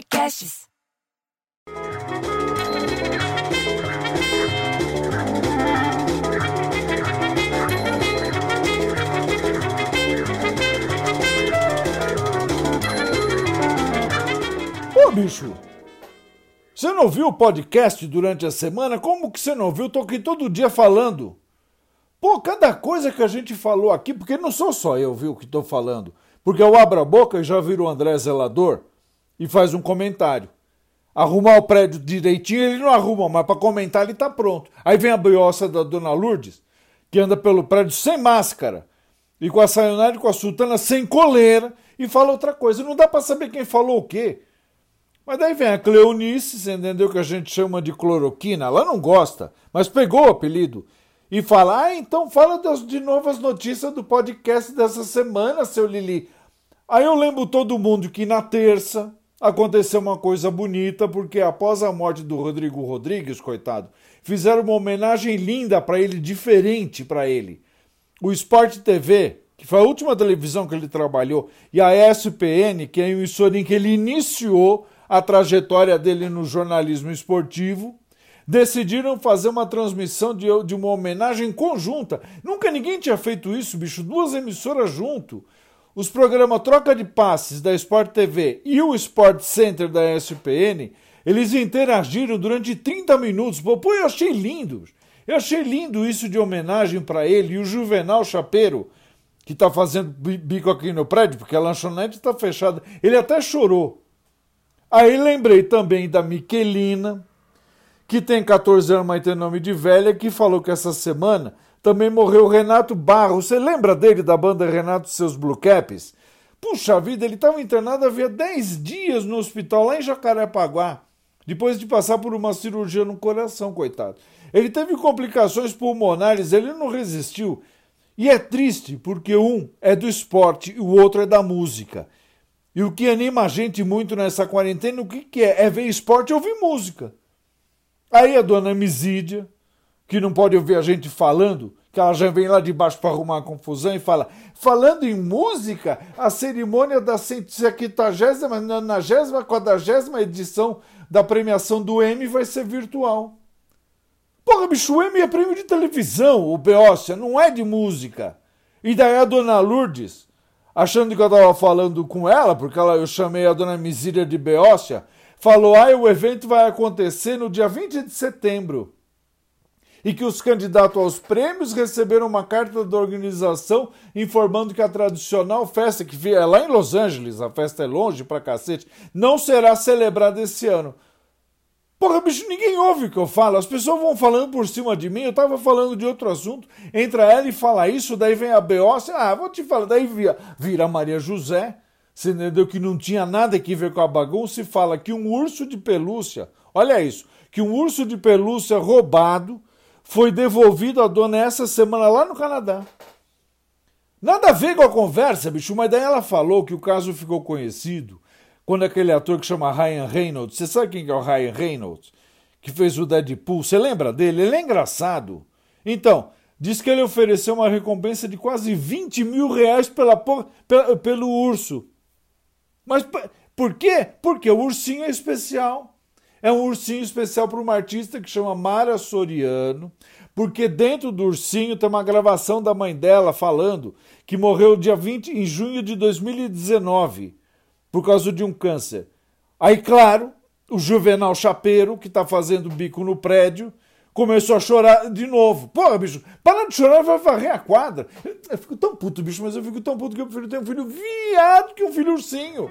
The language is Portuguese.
Podcasts. Ô bicho, você não viu o podcast durante a semana? Como que você não viu? Tô aqui todo dia falando. Pô, cada coisa que a gente falou aqui, porque não sou só eu, viu, que tô falando. Porque eu abro a boca e já viro o André Zelador e faz um comentário. Arrumar o prédio direitinho, ele não arruma, mas para comentar ele tá pronto. Aí vem a brioça da Dona Lourdes, que anda pelo prédio sem máscara, e com a sayonara e com a sultana sem coleira, e fala outra coisa. Não dá para saber quem falou o quê. Mas daí vem a Cleonice, você entendeu que a gente chama de cloroquina? Ela não gosta, mas pegou o apelido. E fala, ah, então fala das, de novo as notícias do podcast dessa semana, seu Lili. Aí eu lembro todo mundo que na terça aconteceu uma coisa bonita, porque após a morte do Rodrigo Rodrigues, coitado, fizeram uma homenagem linda para ele, diferente para ele. O Sport TV, que foi a última televisão que ele trabalhou, e a ESPN, que é a emissora em que ele iniciou a trajetória dele no jornalismo esportivo, decidiram fazer uma transmissão de, de uma homenagem conjunta. Nunca ninguém tinha feito isso, bicho, duas emissoras junto. Os programas Troca de Passes da Sport TV e o Sport Center da ESPN, eles interagiram durante 30 minutos. Pô, eu achei lindo. Eu achei lindo isso de homenagem para ele. E o Juvenal Chapeiro, que está fazendo bico aqui no prédio, porque a lanchonete está fechada, ele até chorou. Aí lembrei também da Miquelina, que tem 14 anos, mas tem nome de velha, que falou que essa semana também morreu Renato Barros. Você lembra dele da banda Renato e seus Blue Caps? Puxa vida, ele estava internado havia 10 dias no hospital lá em Jacarepaguá, depois de passar por uma cirurgia no coração, coitado. Ele teve complicações pulmonares, ele não resistiu. E é triste, porque um é do esporte e o outro é da música. E o que anima a gente muito nessa quarentena, o que, que é? É ver esporte e ouvir música. Aí a dona Misídia, que não pode ouvir a gente falando, que ela já vem lá de baixo para arrumar a confusão e fala: falando em música, a cerimônia da 150, 90, 40 edição da premiação do M vai ser virtual. Porra, bicho, o M é prêmio de televisão, o Beócia, não é de música. E daí a dona Lourdes, achando que eu estava falando com ela, porque ela, eu chamei a dona Misíria de Beócia, falou: ah, o evento vai acontecer no dia 20 de setembro e que os candidatos aos prêmios receberam uma carta da organização informando que a tradicional festa, que é lá em Los Angeles, a festa é longe pra cacete, não será celebrada esse ano. Porra, bicho, ninguém ouve o que eu falo. As pessoas vão falando por cima de mim. Eu tava falando de outro assunto. Entra ela e fala isso, daí vem a Beócia. Ah, vou te falar. Daí vira, vira Maria José. Você entendeu que não tinha nada que ver com a bagunça e fala que um urso de pelúcia, olha isso, que um urso de pelúcia roubado foi devolvido à dona essa semana lá no Canadá. Nada a ver com a conversa, bicho, mas daí ela falou que o caso ficou conhecido quando aquele ator que chama Ryan Reynolds, você sabe quem é o Ryan Reynolds? Que fez o Deadpool, você lembra dele? Ele é engraçado. Então, diz que ele ofereceu uma recompensa de quase 20 mil reais pela, pela pelo urso. Mas por quê? Porque o ursinho é especial. É um ursinho especial para uma artista que chama Mara Soriano, porque dentro do ursinho tem uma gravação da mãe dela falando que morreu dia 20 em junho de 2019 por causa de um câncer. Aí, claro, o Juvenal Chapeiro, que está fazendo bico no prédio, começou a chorar de novo. Porra, bicho, para de chorar, vai varrer a quadra. Eu fico tão puto, bicho, mas eu fico tão puto que eu prefiro ter um filho viado que um filho ursinho.